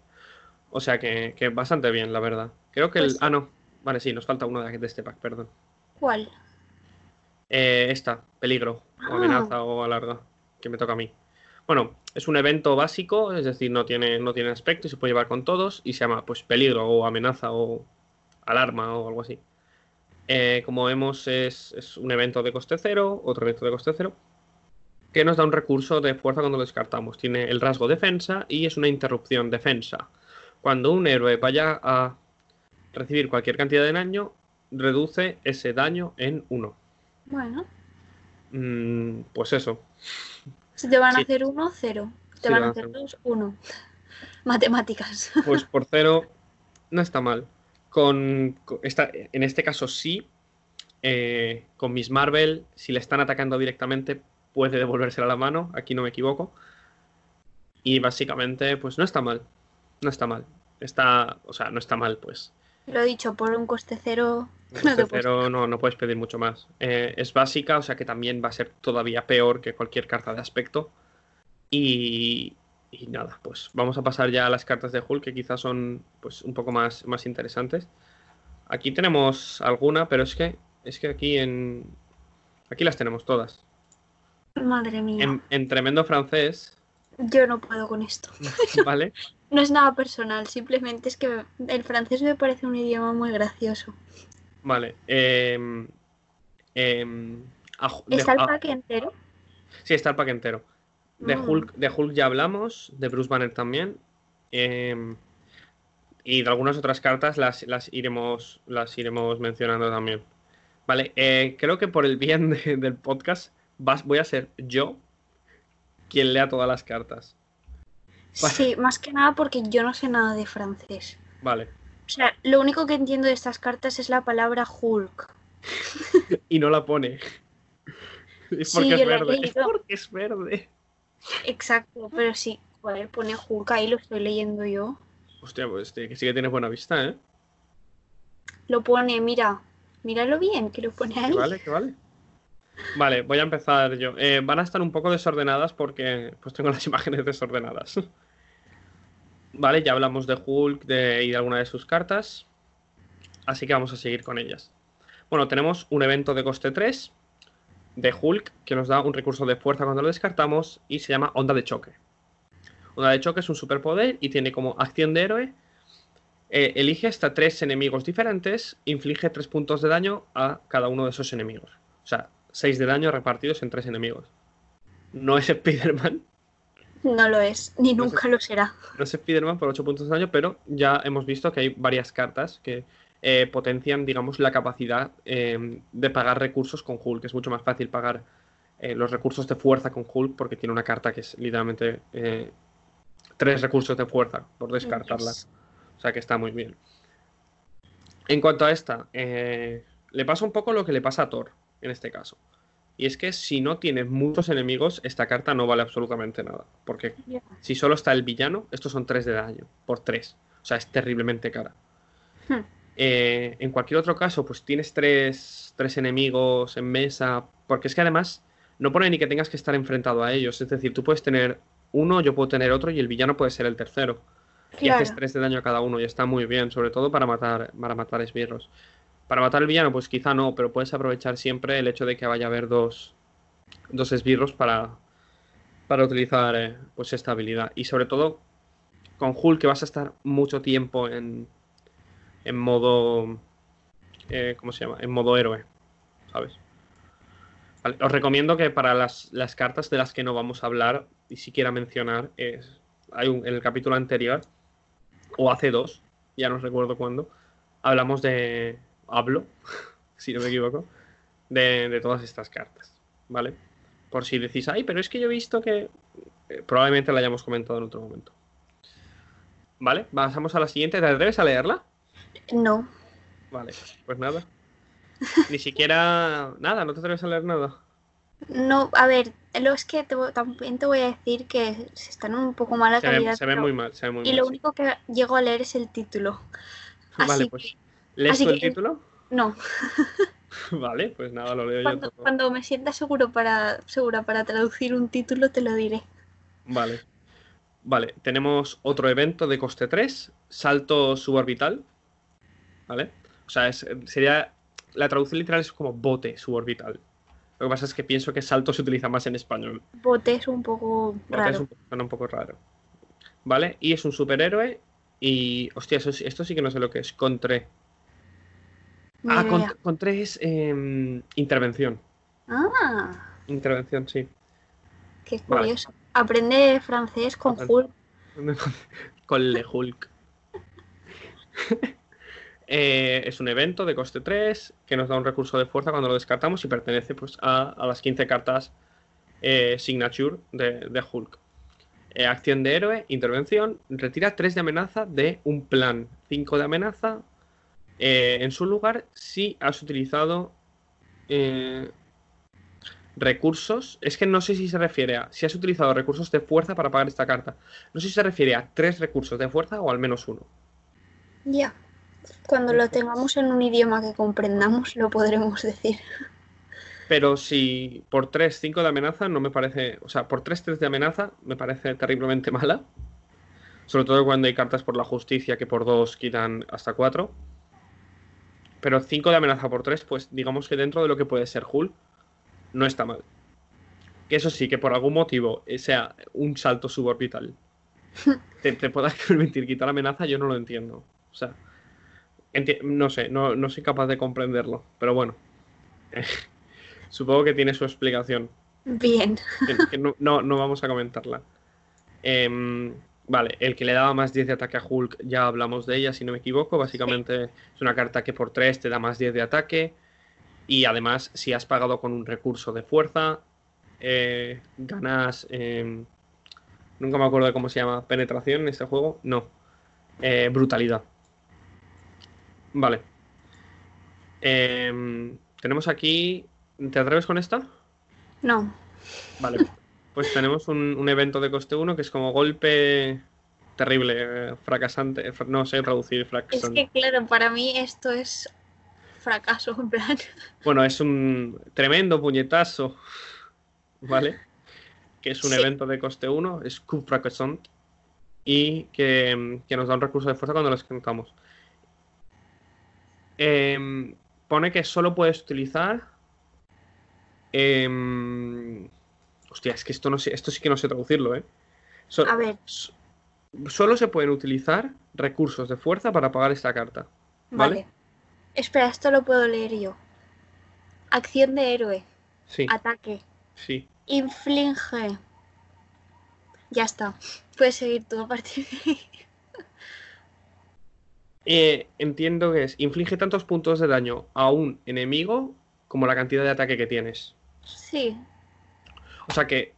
O sea, que, que bastante bien, la verdad. Creo que el... Pues- Ah, no. Vale, sí, nos falta uno de, de este pack, perdón. ¿Cuál? Eh, esta, peligro, o Ah. amenaza o alarga, que me toca a mí. Bueno, es un evento básico, es decir, no tiene, no tiene aspecto y se puede llevar con todos y se llama pues peligro o amenaza o alarma o algo así. Eh, como vemos es, es un evento de coste cero, otro evento de coste cero, que nos da un recurso de fuerza cuando lo descartamos. Tiene el rasgo defensa y es una interrupción defensa. Cuando un héroe vaya a recibir cualquier cantidad de daño, reduce ese daño en uno. Bueno, Mm, pues eso. si te van a hacer uno, cero. Te Sí, van van a hacer hacer- dos, uno. <laughs> Matemáticas. Pues por cero no está mal. Con, con esta, en este caso sí. eh, con Miss Marvel, si le están atacando directamente, puede devolvérsela a la mano. Aquí no me equivoco. Y básicamente, pues no está mal. No está mal. Está, o sea, no está mal, pues. Lo he dicho, por un coste cero. Con <laughs> No te puedes cero no, no puedes pedir mucho más. Eh, es básica, o sea que también va a ser todavía peor que cualquier carta de aspecto. Y, y nada, pues vamos a pasar ya a las cartas de Hulk, que quizás son pues un poco más, más interesantes. Aquí tenemos alguna, pero es que es que aquí en aquí las tenemos todas. Madre mía. En, en tremendo francés, Yo no puedo con esto. <laughs> <laughs> ¿vale? No es nada personal, simplemente es que el francés me parece un idioma muy gracioso. Vale. a de- ¿Está el a- pack entero? Sí, está el pack entero. De Mm. Hulk, de Hulk ya hablamos, de Bruce Banner también. em, y de algunas otras cartas las, las iremos, las iremos mencionando también. Vale, eh, creo que por el bien de- del podcast vas- voy a ser yo quien lea todas las cartas. Vale. Sí, más que nada porque yo no sé nada de francés. Vale. O sea, lo único que entiendo de estas cartas es la palabra Hulk. <laughs> Y no la pone. <laughs> Es Sí, porque yo es verde. Es porque es verde. Exacto, pero sí, joder, pone Hulk ahí, lo estoy leyendo yo. Hostia, pues sí que sí que tienes buena vista, ¿eh? Lo pone, mira, míralo bien, que lo pone Que ahí. vale, que vale. Vale, voy a empezar yo. Eh, van a estar un poco desordenadas porque pues tengo las <laughs> imágenes desordenadas. Vale, ya hablamos de Hulk de, y de alguna de sus cartas. Así que vamos a seguir con ellas. Bueno, tenemos un evento de coste 3 de Hulk que nos da un recurso de fuerza cuando lo descartamos y se llama Onda de Choque. Onda de Choque es un superpoder y tiene como acción de héroe. eh, elige hasta tres enemigos diferentes, inflige tres puntos de daño a cada uno de esos enemigos. O sea, seis de daño repartidos en tres enemigos. No es Spider-Man, No lo es, ni No nunca lo será. no es Spider-Man por 8 puntos de daño, pero ya hemos visto que hay varias cartas que eh, potencian, digamos, la capacidad eh, de pagar recursos con Hulk. Es mucho más fácil pagar eh, los recursos de fuerza con Hulk porque tiene una carta que es literalmente tres recursos de fuerza por descartarla. O sea que está muy bien. En cuanto a esta, le pasa un poco lo que le pasa a Thor en este caso. Y es que si no tienes muchos enemigos, esta carta no vale absolutamente nada. Porque si solo está el villano, estos son 3 de daño, por 3. O sea, es terriblemente cara. Hmm. Eh, en cualquier otro caso, pues tienes tres, tres enemigos en mesa. Porque es que además no pone ni que tengas que estar enfrentado a ellos. Es decir, tú puedes tener uno, yo puedo tener otro y el villano puede ser el tercero. Y haces 3 de daño a cada uno y está muy bien, sobre todo para matar, para matar esbirros. Para matar al villano, pues quizá no, pero puedes aprovechar siempre el hecho de que vaya a haber dos, dos esbirros para, para utilizar eh, pues esta habilidad. Y sobre todo con Hulk que vas a estar mucho tiempo en, en modo... eh, ¿Cómo se llama? En modo héroe, ¿sabes? Os recomiendo que para las, las cartas de las que no vamos a hablar y siquiera mencionar, es, hay un, en el capítulo anterior, o hace dos, ya no recuerdo cuándo, hablamos de... Hablo, <laughs> si no me equivoco, de, de todas estas cartas, ¿vale? Por si decís, ay, pero es que yo he visto que... eh, probablemente la hayamos comentado en otro momento. ¿Vale? Pasamos a la siguiente. ¿Te atreves a leerla? No, Vale, pues nada. <laughs> Ni siquiera... Nada, no te atreves a leer nada. no, a ver, lo es que te también te voy a decir que se están un poco mala Se ve, calidad. se ve muy mal, se ve muy Y mal. lo sí. único que llego a leer es el título. <laughs> Vale, así pues... que- ¿Lees así tú el que- título? No, <laughs> Vale, pues nada, lo leo yo. cuando, todo. cuando me sienta seguro para, segura para traducir un título te lo diré. Vale. Vale, tenemos otro evento de coste 3, salto suborbital. ¿Vale? O sea, es- sería. La traducción literal es como bote suborbital. Lo que pasa es que pienso que salto se utiliza más en español. Bote es un poco Bote raro. es un, suena un poco raro. ¿Vale? Y es un superhéroe. Y. Hostia, eso esto sí que no sé lo que es. Contre. Ni Ah, con- contre es em, intervención. Ah, Intervención, sí. qué Vale. curioso. Aprende francés con. Hulk. <laughs> Con Le Hulk. <laughs> Eh, es un evento de coste 3 que nos da un recurso de fuerza cuando lo descartamos y pertenece pues, a, las 15 cartas eh, Signature de, Hulk. Eh, acción de héroe, intervención, retira 3 de amenaza de un plan, 5 de amenaza en su lugar si has utilizado recursos. Es que no sé si se refiere a si has utilizado recursos de fuerza para pagar esta carta. No sé si se refiere a tres recursos de fuerza o al menos uno. Ya. Cuando lo tengamos en un idioma que comprendamos, lo podremos decir. Pero si por 3, 5 de amenaza no me parece. O sea, por 3, 3 de amenaza me parece terriblemente mala. Sobre todo cuando hay cartas por la justicia que por 2 quitan hasta 4. Pero 5 de amenaza por 3, pues digamos que dentro de lo que puede ser Hull, no está mal. Que eso sí, que por algún motivo sea un salto suborbital, <laughs> te, te puedas <laughs> permitir quitar amenaza, yo no lo entiendo. O sea, no sé, no, no soy capaz de comprenderlo. Pero bueno. <laughs> Supongo que tiene su explicación. Bien. que- que no, no, no vamos a comentarla. Em, vale, el que le daba más 10 de ataque a Hulk, ya hablamos de ella, si no me equivoco. Básicamente es una carta que por 3 te da más 10 de ataque. Y además, si has pagado con un recurso de fuerza, eh, ganas. em, nunca me acuerdo de cómo se llama. ¿Penetración en este juego? No. Eh, brutalidad. Vale. Em, tenemos aquí. ¿Te atreves con esta? No. Vale, pues tenemos un, un evento de coste 1 que es como golpe terrible, eh, fracasante, fra- no sé traducir Es fracasante. que, claro, para mí esto es fracaso, en plan. Bueno, es un tremendo puñetazo, ¿vale? Que es un Sí. evento de coste 1, es coup fracassant, y que, que nos da un recurso de fuerza cuando lo descontamos. Em, pone que solo puedes utilizar. em, hostia, es que esto no sé, esto sí que no sé traducirlo, ¿eh? So- A ver, solo se pueden utilizar recursos de fuerza para pagar esta carta. ¿Vale? vale. Espera, esto lo puedo leer yo. Acción de héroe. Sí, Ataque. sí. Inflige. Ya está. Puedes seguir tú a partir de <laughs> ahí. Eh, entiendo que es inflige tantos puntos de daño a un enemigo como la cantidad de ataque que tienes. Sí. O sea que.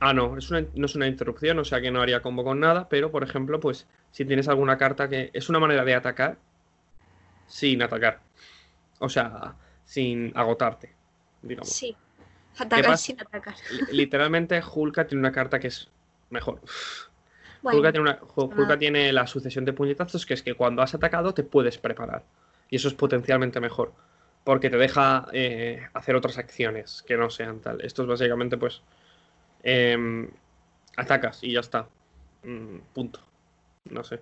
Ah, no, es una- no es una interrupción, o sea que no haría combo con nada, pero por ejemplo, pues si tienes alguna carta que. Es una manera de atacar sin atacar. O sea, sin agotarte, digamos. Sí. Atacar sin atacar. Li- Literalmente, Hulka tiene una carta que es mejor. Bueno, Hulka tiene, una- Hulka la sucesión de puñetazos, que es que cuando has atacado te puedes preparar. Y eso es potencialmente mejor. Porque te deja eh, hacer otras acciones que no sean tal. Esto es básicamente, pues. em, atacas y ya está. Mm, punto. No sé.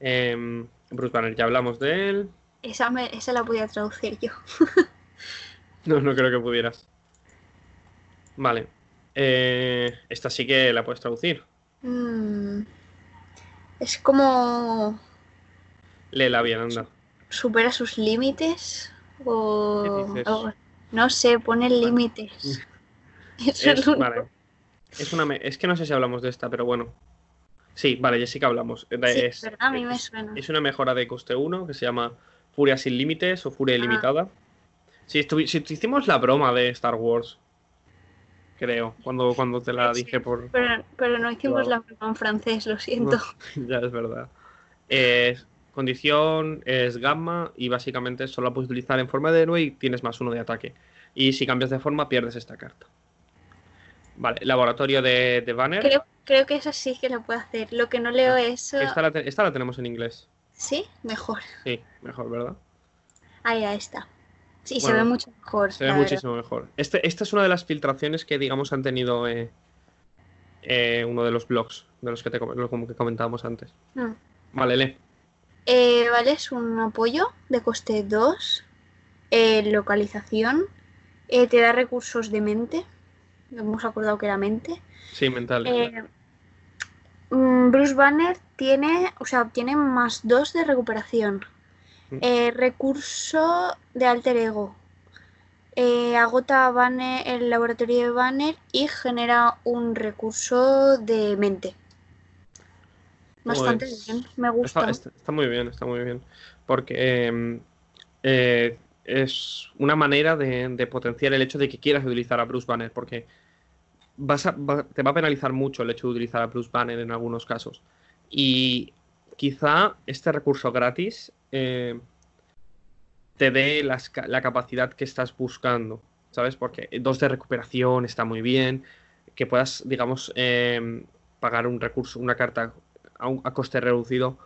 Em, Bruce Banner, ya hablamos de él. esa, me- esa la podía traducir yo. <laughs> No, no creo que pudieras. Vale. Eh, esta sí que la puedes traducir. Mm. Es como bien, anda. supera sus límites o ¿Qué dices? algo- no sé, pone límites. <laughs> Es, vale. Es, una me- es que no sé si hablamos de esta, pero bueno. Sí, vale, que hablamos. Eh, Sí, es, ¿verdad? A mí me suena. es una mejora de coste 1 que se llama Furia sin límites o Furia Ah. ilimitada. Si, si hicimos la broma de Star Wars, creo, cuando, cuando te la dije por... Pero, pero no hicimos Wow. la broma en francés, lo siento. <laughs> ya es verdad. Es- condición es gamma y básicamente solo la puedes utilizar en forma de héroe y tienes más uno de ataque. Y si cambias de forma pierdes esta carta. Vale, laboratorio de, de Banner. Creo, creo que esa sí que la puedo hacer. Lo que no leo es. uh, Esta la, te- esta la tenemos en inglés. Sí, mejor. Sí, mejor, ¿verdad? Ahí, ahí está. Sí, se ve mucho mejor. Se ve verdad. muchísimo mejor. Este, esta es una de las filtraciones que, digamos, han tenido eh, eh, uno de los blogs de los que, te, como que comentábamos antes. Mm. Vale, lee. Eh, vale, es un apoyo de coste 2. eh, localización. eh, te da recursos de mente. Hemos acordado que era mente. Sí, mental. Mm, Bruce Banner tiene, o sea, obtiene más 2 de recuperación. Eh, recurso de alter ego. Eh, agota Banner, el laboratorio de Banner y genera un recurso de mente. Bastante Pues, bien, me gusta. Está, está- está muy bien, está muy bien. Porque eh, eh, es una manera de, de potenciar el hecho de que quieras utilizar a Bruce Banner. Porque vas a- va- te va a penalizar mucho el hecho de utilizar a Bruce Banner en algunos casos. Y quizá este recurso gratis eh, te dé la capacidad que estás buscando. ¿Sabes? Porque dos de recuperación está muy bien. Que puedas, digamos, eh, pagar un recurso, una carta a, un- a coste reducido,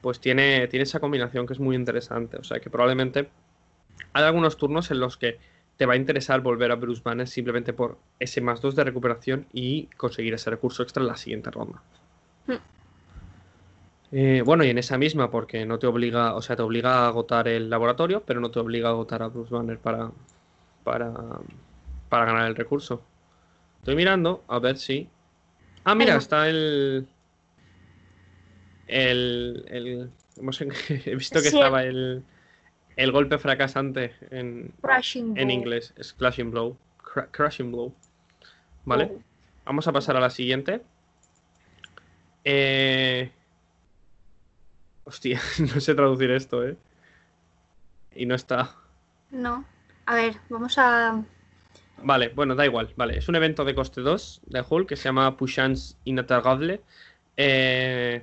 pues tiene, tiene esa combinación que es muy interesante. O sea que probablemente hay algunos turnos en los que te va a interesar volver a Bruce Banner simplemente por ese más 2 de recuperación y conseguir ese recurso extra en la siguiente ronda. Hmm. Eh, bueno, y en esa misma, porque no te obliga, o sea, te obliga a agotar el laboratorio, pero no te obliga a agotar a Bruce Banner para, para, para ganar el recurso. Estoy mirando a ver si. Ah, mira, está el. El. el hemos <laughs> he visto que Sí. estaba el. El golpe fracasante en, Crashing en inglés. Es Clashing Blow. Cra- crashing Blow. ¿Vale? Oh. Vamos a pasar a la siguiente. Eh... Hostia, <laughs> no sé traducir esto, ¿eh? Y no está. No. A ver, vamos a. Vale, bueno, da igual. Vale, es un evento de coste 2 de Hulk que se llama Puissance Inattagable. Eh,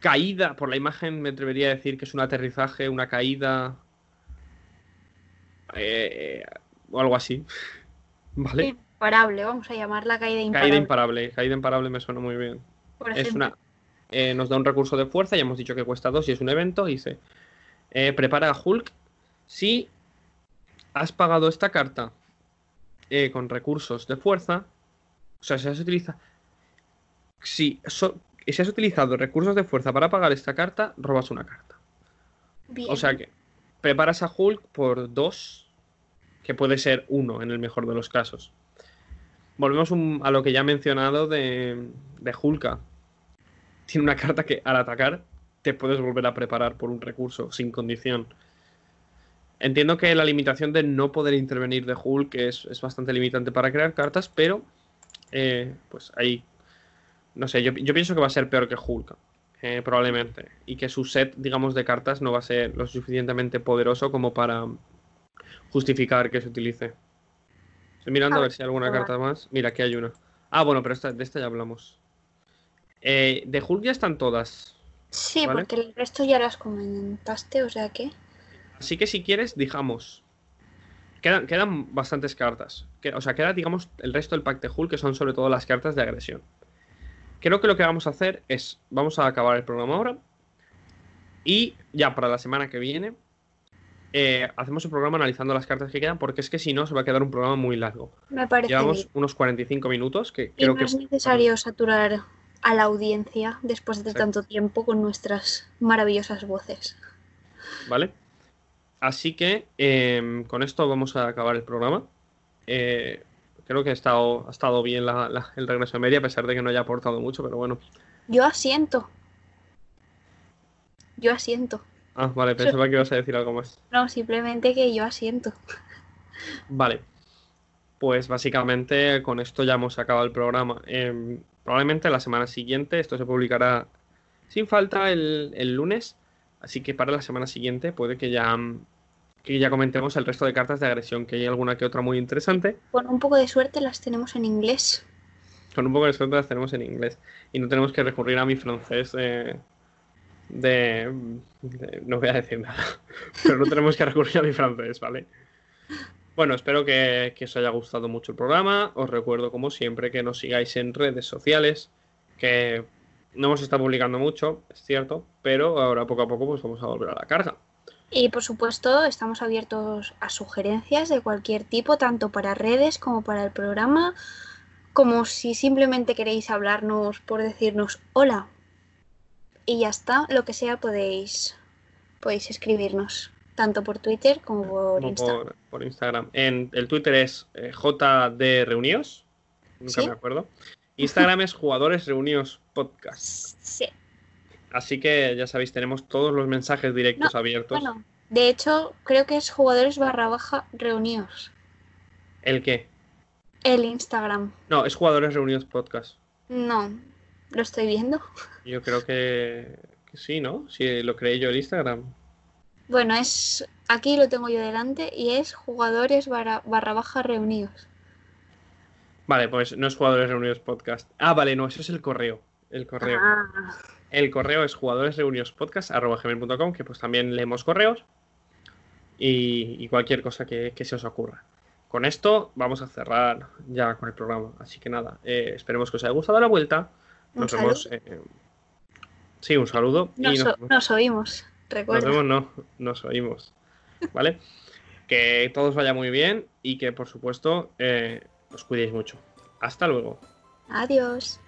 Caída, por la imagen me atrevería a decir que es un aterrizaje, una caída. eh, o algo así. <laughs> ¿Vale? Imparable, vamos a llamarla caída imparable. Caída imparable. Caída imparable me suena muy bien. por Es ejemplo. una. Eh, nos da un recurso de fuerza, ya hemos dicho que cuesta 2 y es un evento. Se eh, prepara a Hulk. Si has pagado esta carta eh, con recursos de fuerza, o sea, si se utiliza. Si so- y si has utilizado recursos de fuerza para pagar esta carta, robas una carta. Bien. O sea que preparas a Hulk por dos, que puede ser uno en el mejor de los casos. Volvemos un- a lo que ya he mencionado de, de Hulka. Tiene una carta que al atacar te puedes volver a preparar por un recurso sin condición. Entiendo que la limitación de no poder intervenir de Hulk es, es bastante limitante para crear cartas, pero eh, pues ahí, no sé, yo, yo pienso que va a ser peor que Hulk, eh, probablemente, y que su set, digamos, de cartas no va a ser lo suficientemente poderoso como para justificar que se utilice. Estoy mirando a, A ver si hay alguna carta más. Mira, aquí hay una. Ah, bueno, pero esta, de esta ya hablamos. Eh, de Hulk ya están todas. Sí, ¿vale? porque el resto ya las comentaste, o sea que. Así que si quieres, dijamos. Quedan, quedan bastantes cartas. O sea, queda, digamos, el resto del pack de Hulk, que son sobre todo las cartas de agresión. Creo que lo que vamos a hacer es. Vamos a acabar el programa ahora. Y ya para la semana que viene. eh, hacemos el programa analizando las cartas que quedan, porque es que si no, se va a quedar un programa muy largo. Me parece Llevamos bien. unos 45 minutos, que Y creo no que. es necesario saturar a la audiencia después de Exacto. tanto tiempo con nuestras maravillosas voces. ¿Vale? Así que em, con esto vamos a acabar el programa. Eh, creo que ha estado, ha estado bien la- la- el regreso de media, a pesar de que no haya aportado mucho, pero bueno. Yo asiento. Yo asiento. Ah, vale, pensaba que ibas a decir algo más. No, simplemente que yo asiento. Vale. Pues básicamente con esto ya hemos acabado el programa. Em, probablemente la semana siguiente, esto se publicará sin falta el, el lunes. Así que para la semana siguiente puede que ya, que ya comentemos el resto de cartas de agresión, que hay alguna que otra muy interesante. Con un poco de suerte las tenemos en inglés. Con un poco de suerte las tenemos en inglés. Y no tenemos que recurrir a mi francés eh, de, de- No voy a decir nada. <laughs> Pero no tenemos que recurrir a mi francés, ¿vale? Bueno, espero que, os haya gustado mucho el programa. Os recuerdo, como siempre, que nos sigáis en redes sociales. Que no hemos estado publicando mucho, es cierto. Pero ahora poco a poco pues vamos a volver a la carga. Y por supuesto, estamos abiertos a sugerencias de cualquier tipo, tanto para redes como para el programa, como si simplemente queréis hablarnos por decirnos hola. Y ya está, lo que sea podéis, podéis escribirnos, tanto por Twitter como por como Insta. por, por Instagram. En, el Twitter es eh, JD Reunidos. Nunca Sí. me acuerdo. Instagram es Jugadores Reunidos Podcast. Sí, Así que ya sabéis, tenemos todos los mensajes directos abiertos. bueno, de hecho, creo que es jugadores barra baja reunidos. ¿El qué? El Instagram. No, es Jugadores Reunidos Podcast. No, lo estoy viendo. Yo creo que, que sí, ¿no? Si lo creé yo el Instagram. Bueno, es aquí lo tengo yo delante y es jugadores barra, barra baja reunidos. Vale, pues no es Jugadores Reunidos Podcast. Ah, vale, no, eso es el correo. El correo. Ah, El correo es jugadoresreuniospodcast.com, que pues también leemos correos y, y cualquier cosa que, que se os ocurra. Con esto vamos a cerrar ya con el programa. Así que nada, eh, esperemos que os haya gustado la vuelta. Nos vemos. eh, sí, un saludo. y nos, nos, o- nos vemos, no, nos oímos. ¿Vale? <laughs> que todos vaya muy bien y que por supuesto eh, os cuidéis mucho. Hasta luego. Adiós.